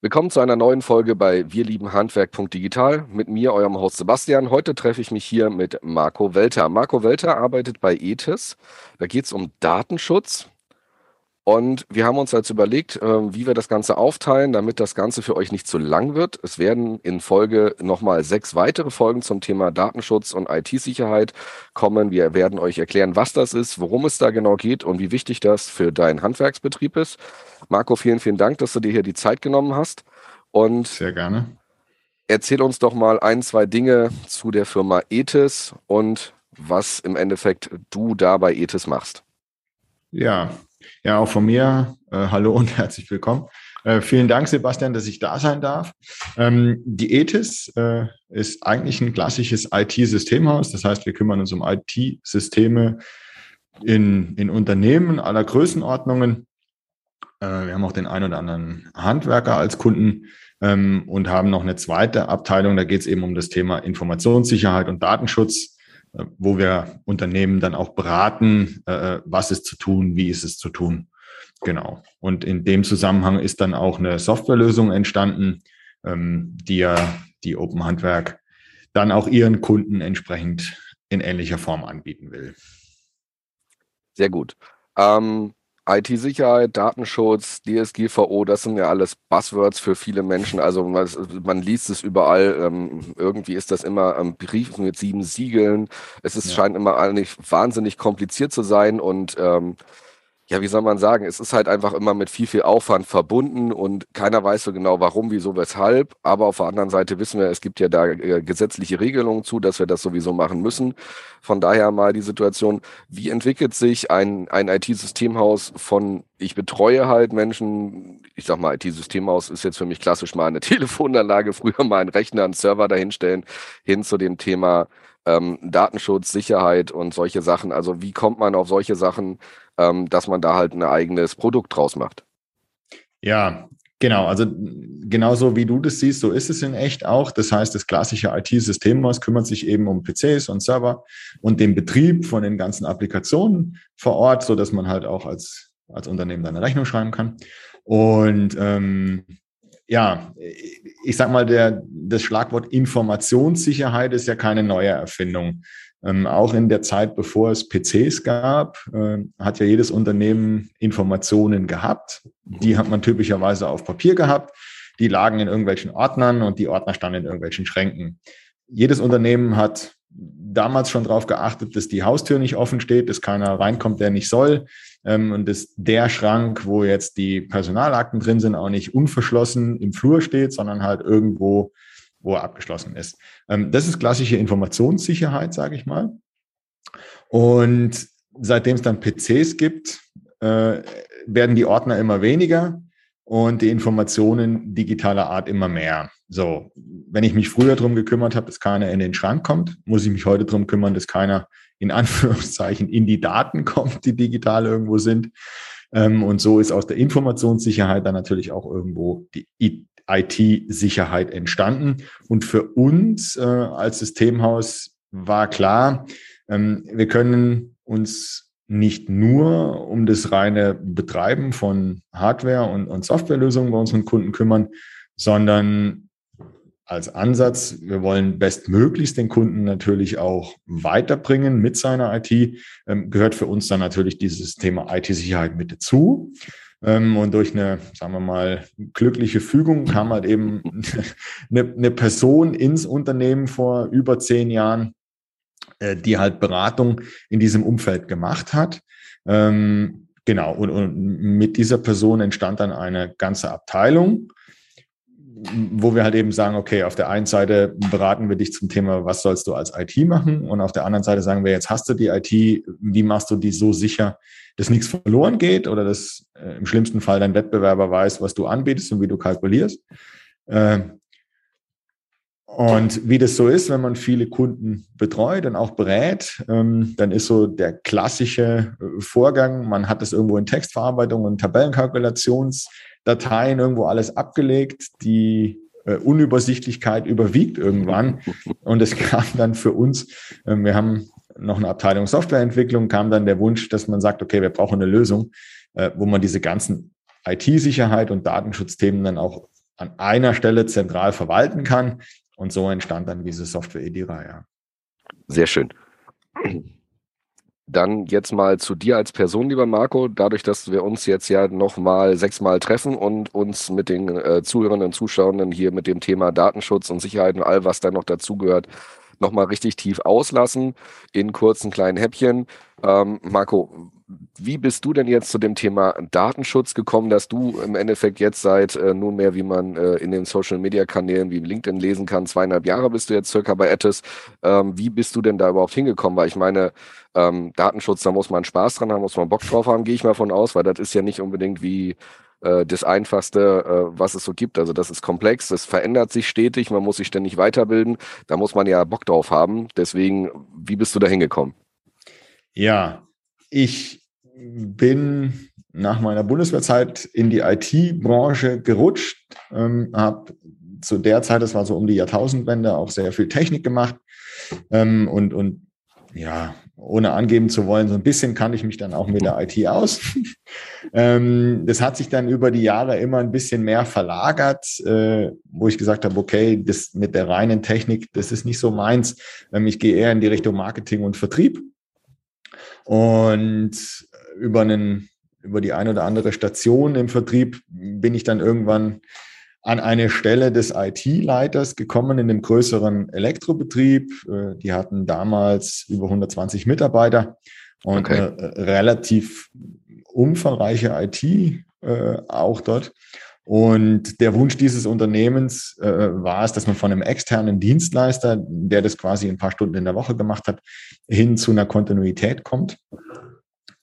Willkommen zu einer neuen Folge bei Wir lieben Handwerk.digital mit mir, eurem Host Sebastian. Heute treffe ich mich hier mit Marco Welter. Marco Welter arbeitet bei ETIS. Da geht es um Datenschutz. Und wir haben uns jetzt überlegt, äh, wie wir das Ganze aufteilen, damit das Ganze für euch nicht zu lang wird. Es werden in Folge nochmal sechs weitere Folgen zum Thema Datenschutz und IT-Sicherheit kommen. Wir werden euch erklären, was das ist, worum es da genau geht und wie wichtig das für deinen Handwerksbetrieb ist. Marco, vielen, vielen Dank, dass du dir hier die Zeit genommen hast. Und Sehr gerne. Erzähl uns doch mal ein, zwei Dinge zu der Firma ETIS und was im Endeffekt du da bei ETIS machst. Ja, ja, auch von mir äh, hallo und herzlich willkommen. Äh, vielen Dank, Sebastian, dass ich da sein darf. Ähm, die ETIS äh, ist eigentlich ein klassisches IT-Systemhaus. Das heißt, wir kümmern uns um IT-Systeme in, in Unternehmen aller Größenordnungen. Äh, wir haben auch den einen oder anderen Handwerker als Kunden ähm, und haben noch eine zweite Abteilung. Da geht es eben um das Thema Informationssicherheit und Datenschutz wo wir Unternehmen dann auch beraten, äh, was ist zu tun, wie ist es zu tun. Genau. Und in dem Zusammenhang ist dann auch eine Softwarelösung entstanden, ähm, die ja die Open Handwerk dann auch ihren Kunden entsprechend in ähnlicher Form anbieten will. Sehr gut. Ähm, IT-Sicherheit, Datenschutz, DSGVO, das sind ja alles Buzzwords für viele Menschen. Also man, man liest es überall. Ähm, irgendwie ist das immer ähm, Brief mit sieben Siegeln. Es ist, ja. scheint immer eigentlich wahnsinnig kompliziert zu sein und ähm, ja, wie soll man sagen, es ist halt einfach immer mit viel, viel Aufwand verbunden und keiner weiß so genau warum, wieso, weshalb. Aber auf der anderen Seite wissen wir, es gibt ja da äh, gesetzliche Regelungen zu, dass wir das sowieso machen müssen. Von daher mal die Situation, wie entwickelt sich ein, ein IT-Systemhaus von, ich betreue halt Menschen, ich sag mal, IT-Systemhaus ist jetzt für mich klassisch mal eine Telefonanlage, früher mal ein Rechner, einen Server dahinstellen, hin zu dem Thema ähm, Datenschutz, Sicherheit und solche Sachen. Also wie kommt man auf solche Sachen? ähm, dass man da halt ein eigenes Produkt draus macht. Ja, Genau, also genauso wie du das siehst, so ist es in echt auch. Das heißt, das klassische IT-Systemhaus kümmert sich eben um PCs und Server und den Betrieb von den ganzen Applikationen vor Ort, so dass man halt auch als, als Unternehmen eine Rechnung schreiben kann. Und ähm, ja, ich sag mal, der, das Schlagwort Informationssicherheit ist ja keine neue Erfindung. Ähm, auch in der Zeit, bevor es PCs gab, äh, hat ja jedes Unternehmen Informationen gehabt. Die hat man typischerweise auf Papier gehabt. Die lagen in irgendwelchen Ordnern und die Ordner standen in irgendwelchen Schränken. Jedes Unternehmen hat damals schon darauf geachtet, dass die Haustür nicht offen steht, dass keiner reinkommt, der nicht soll. Ähm, und dass der Schrank, wo jetzt die Personalakten drin sind, auch nicht unverschlossen im Flur steht, sondern halt irgendwo wo er abgeschlossen ist. Ähm, das ist klassische Informationssicherheit, sage ich mal. Und seitdem es dann PCs gibt, äh, werden die Ordner immer weniger und die Informationen digitaler Art immer mehr. So, wenn ich mich früher darum gekümmert habe, dass keiner in den Schrank kommt, muss ich mich heute darum kümmern, dass keiner in Anführungszeichen in die Daten kommt, die digital irgendwo sind. Ähm, und so ist aus der Informationssicherheit dann natürlich auch irgendwo die IT-Sicherheit entstanden. Und für uns äh, als Systemhaus war klar, ähm, wir können uns nicht nur um das reine Betreiben von Hardware und, und Softwarelösungen bei unseren Kunden kümmern, sondern als Ansatz, wir wollen bestmöglichst den Kunden natürlich auch weiterbringen mit seiner IT, ähm, gehört für uns dann natürlich dieses Thema IT-Sicherheit mit dazu. Ähm, und durch eine, sagen wir mal, glückliche Fügung kam halt eben eine, eine Person ins Unternehmen vor über zehn Jahren, äh, die halt Beratung in diesem Umfeld gemacht hat. Ähm, genau, und, und mit dieser Person entstand dann eine ganze Abteilung wo wir halt eben sagen, okay, auf der einen Seite beraten wir dich zum Thema, was sollst du als IT machen? Und auf der anderen Seite sagen wir, jetzt hast du die IT, wie machst du die so sicher, dass nichts verloren geht oder dass äh, im schlimmsten Fall dein Wettbewerber weiß, was du anbietest und wie du kalkulierst. Äh, und wie das so ist, wenn man viele Kunden betreut und auch berät, ähm, dann ist so der klassische äh, Vorgang, man hat das irgendwo in Textverarbeitung und Tabellenkalkulationsdateien irgendwo alles abgelegt, die äh, Unübersichtlichkeit überwiegt irgendwann. Und es kam dann für uns, äh, wir haben noch eine Abteilung Softwareentwicklung, kam dann der Wunsch, dass man sagt, okay, wir brauchen eine Lösung, äh, wo man diese ganzen IT-Sicherheit und Datenschutzthemen dann auch an einer Stelle zentral verwalten kann. Und so entstand dann diese Software Edira, ja. Sehr schön. Dann jetzt mal zu dir als Person, lieber Marco. Dadurch, dass wir uns jetzt ja nochmal sechsmal treffen und uns mit den äh, Zuhörern und Zuschauern hier mit dem Thema Datenschutz und Sicherheit und all, was da noch dazugehört, nochmal richtig tief auslassen in kurzen kleinen Häppchen. Ähm, Marco, wie bist du denn jetzt zu dem Thema Datenschutz gekommen, dass du im Endeffekt jetzt seit äh, nunmehr, wie man äh, in den Social Media Kanälen wie LinkedIn lesen kann, zweieinhalb Jahre bist du jetzt circa bei Etis. Ähm, wie bist du denn da überhaupt hingekommen? Weil ich meine, ähm, Datenschutz, da muss man Spaß dran haben, muss man Bock drauf haben, gehe ich mal von aus, weil das ist ja nicht unbedingt wie äh, das Einfachste, äh, was es so gibt. Also das ist komplex, das verändert sich stetig, man muss sich ständig weiterbilden. Da muss man ja Bock drauf haben. Deswegen, wie bist du da hingekommen? Ja, ich bin nach meiner Bundeswehrzeit in die IT-Branche gerutscht, ähm, habe zu der Zeit, das war so um die Jahrtausendwende, auch sehr viel Technik gemacht ähm, und, und ja, ohne angeben zu wollen, so ein bisschen kannte ich mich dann auch mit der IT aus. ähm, das hat sich dann über die Jahre immer ein bisschen mehr verlagert, äh, wo ich gesagt habe, okay, das mit der reinen Technik, das ist nicht so meins. Ähm, ich gehe eher in die Richtung Marketing und Vertrieb. Und über einen, über die eine oder andere Station im Vertrieb bin ich dann irgendwann an eine Stelle des IT-Leiters gekommen in einem größeren Elektrobetrieb. Äh, die hatten damals über 120 Mitarbeiter und okay. eine relativ umfangreiche IT äh, auch dort. Und der Wunsch dieses Unternehmens äh, war es, dass man von einem externen Dienstleister, der das quasi ein paar Stunden in der Woche gemacht hat, hin zu einer Kontinuität kommt, äh,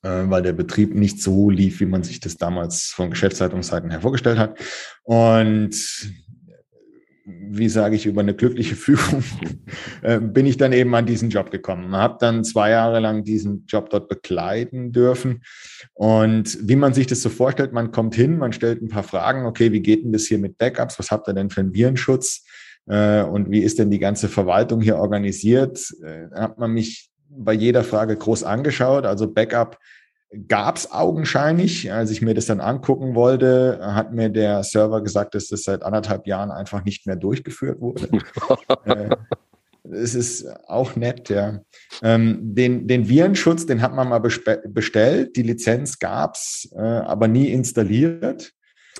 weil der Betrieb nicht so lief, wie man sich das damals von Geschäftsleitungsseiten her vorgestellt hat. Und wie sage ich, über eine glückliche Fügung äh, bin ich dann eben an diesen Job gekommen. Habe dann zwei Jahre lang diesen Job dort begleiten dürfen. Und wie man sich das so vorstellt, man kommt hin, man stellt ein paar Fragen, okay, wie geht denn das hier mit Backups? Was habt ihr denn für einen Virenschutz? Äh, und wie ist denn die ganze Verwaltung hier organisiert? Äh, hat man mich bei jeder Frage groß angeschaut. Also Backup gab es augenscheinlich. Als ich mir das dann angucken wollte, hat mir der Server gesagt, dass das seit anderthalb Jahren einfach nicht mehr durchgeführt wurde. äh, es ist auch nett, ja. Ähm, den, den Virenschutz, den hat man mal bestellt, die Lizenz gab's, äh, aber nie installiert.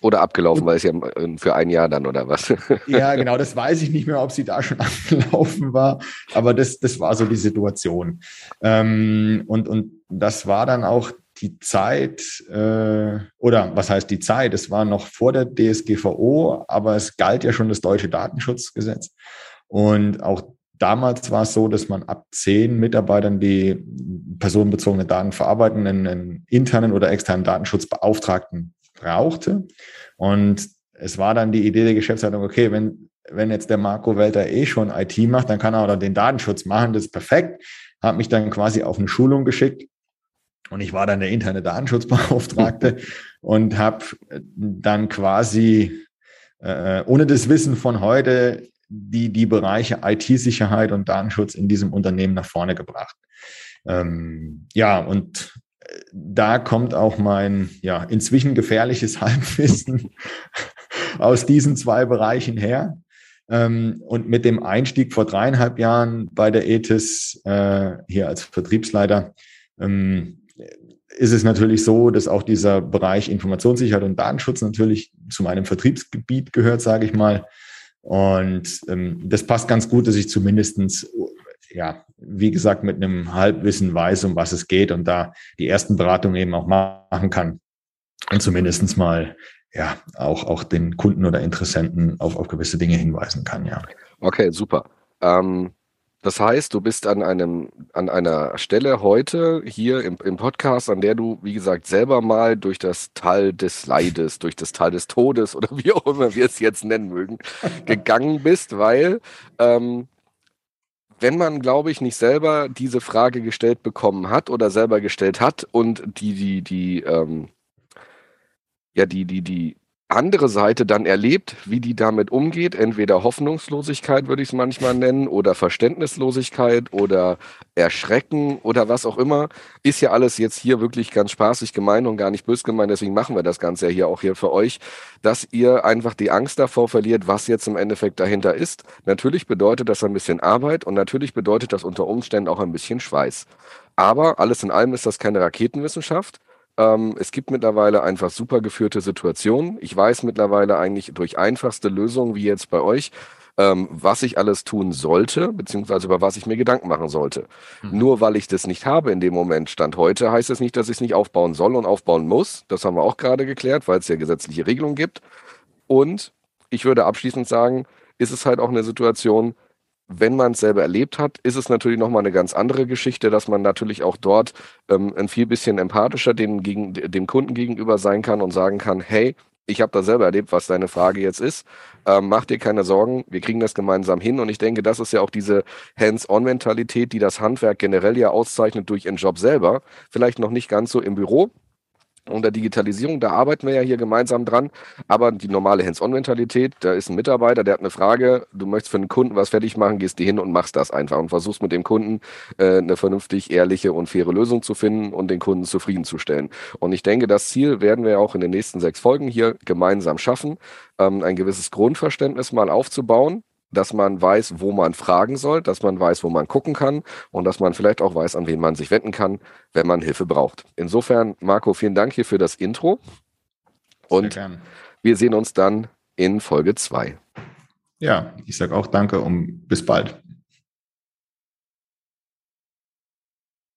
Oder abgelaufen, weil es ja für ein Jahr dann oder was? ja, genau, das weiß ich nicht mehr, ob sie da schon abgelaufen war, aber das, das war so die Situation. Ähm, und, und das war dann auch die Zeit, äh, oder was heißt die Zeit? Es war noch vor der DSGVO, aber es galt ja schon das deutsche Datenschutzgesetz. Und auch damals war es so, dass man ab zehn Mitarbeitern, die personenbezogene Daten verarbeiten, einen, einen internen oder externen Datenschutzbeauftragten brauchte. Und es war dann die Idee der Geschäftsleitung, okay, wenn, wenn jetzt der Marco Welter eh schon IT macht, dann kann er auch den Datenschutz machen, das ist perfekt. Hat mich dann quasi auf eine Schulung geschickt und ich war dann der interne Datenschutzbeauftragte und habe dann quasi äh, ohne das Wissen von heute die, die Bereiche IT-Sicherheit und Datenschutz in diesem Unternehmen nach vorne gebracht. Ähm, ja, und da kommt auch mein ja, inzwischen gefährliches Halbwissen aus diesen zwei Bereichen her. Ähm, und mit dem Einstieg vor dreieinhalb Jahren bei der ETIS äh, hier als Vertriebsleiter ähm, ist es natürlich so, dass auch dieser Bereich Informationssicherheit und Datenschutz natürlich zu meinem Vertriebsgebiet gehört, sage ich mal. Und ähm, das passt ganz gut, dass ich zumindestens ja, wie gesagt, mit einem Halbwissen weiß, um was es geht und da die ersten Beratungen eben auch machen kann. Und zumindestens mal ja auch, auch den Kunden oder Interessenten auf, auf gewisse Dinge hinweisen kann, ja. Okay, super. Ähm, das heißt, du bist an einem, an einer Stelle heute hier im, im Podcast, an der du, wie gesagt, selber mal durch das Tal des Leides, durch das Tal des Todes oder wie auch immer wir es jetzt nennen mögen, gegangen bist, weil ähm, wenn man, glaube ich, nicht selber diese Frage gestellt bekommen hat oder selber gestellt hat und die, die, die, ähm, ja, die, die, die andere Seite dann erlebt, wie die damit umgeht. Entweder Hoffnungslosigkeit würde ich es manchmal nennen oder Verständnislosigkeit oder Erschrecken oder was auch immer. Ist ja alles jetzt hier wirklich ganz spaßig gemeint und gar nicht bös gemeint. Deswegen machen wir das Ganze ja hier auch hier für euch, dass ihr einfach die Angst davor verliert, was jetzt im Endeffekt dahinter ist. Natürlich bedeutet das ein bisschen Arbeit und natürlich bedeutet das unter Umständen auch ein bisschen Schweiß. Aber alles in allem ist das keine Raketenwissenschaft. Ähm, es gibt mittlerweile einfach super geführte Situationen. Ich weiß mittlerweile eigentlich durch einfachste Lösungen, wie jetzt bei euch, ähm, was ich alles tun sollte, beziehungsweise über was ich mir Gedanken machen sollte. Mhm. Nur weil ich das nicht habe in dem Moment, Stand heute, heißt es das nicht, dass ich es nicht aufbauen soll und aufbauen muss. Das haben wir auch gerade geklärt, weil es ja gesetzliche Regelungen gibt. Und ich würde abschließend sagen, ist es halt auch eine Situation, wenn man es selber erlebt hat, ist es natürlich nochmal eine ganz andere Geschichte, dass man natürlich auch dort ähm, ein viel bisschen empathischer dem, gegen, dem Kunden gegenüber sein kann und sagen kann, hey, ich habe da selber erlebt, was deine Frage jetzt ist. Ähm, mach dir keine Sorgen, wir kriegen das gemeinsam hin. Und ich denke, das ist ja auch diese Hands-on-Mentalität, die das Handwerk generell ja auszeichnet durch ihren Job selber. Vielleicht noch nicht ganz so im Büro, und der Digitalisierung, da arbeiten wir ja hier gemeinsam dran. Aber die normale Hands-on-Mentalität, da ist ein Mitarbeiter, der hat eine Frage, du möchtest für einen Kunden was fertig machen, gehst du hin und machst das einfach und versuchst mit dem Kunden äh, eine vernünftig, ehrliche und faire Lösung zu finden und den Kunden zufriedenzustellen. Und ich denke, das Ziel werden wir auch in den nächsten sechs Folgen hier gemeinsam schaffen, ähm, ein gewisses Grundverständnis mal aufzubauen dass man weiß, wo man fragen soll, dass man weiß, wo man gucken kann und dass man vielleicht auch weiß, an wen man sich wenden kann, wenn man Hilfe braucht. Insofern, Marco, vielen Dank hier für das Intro. Und wir sehen uns dann in Folge 2. Ja, ich sage auch danke und bis bald.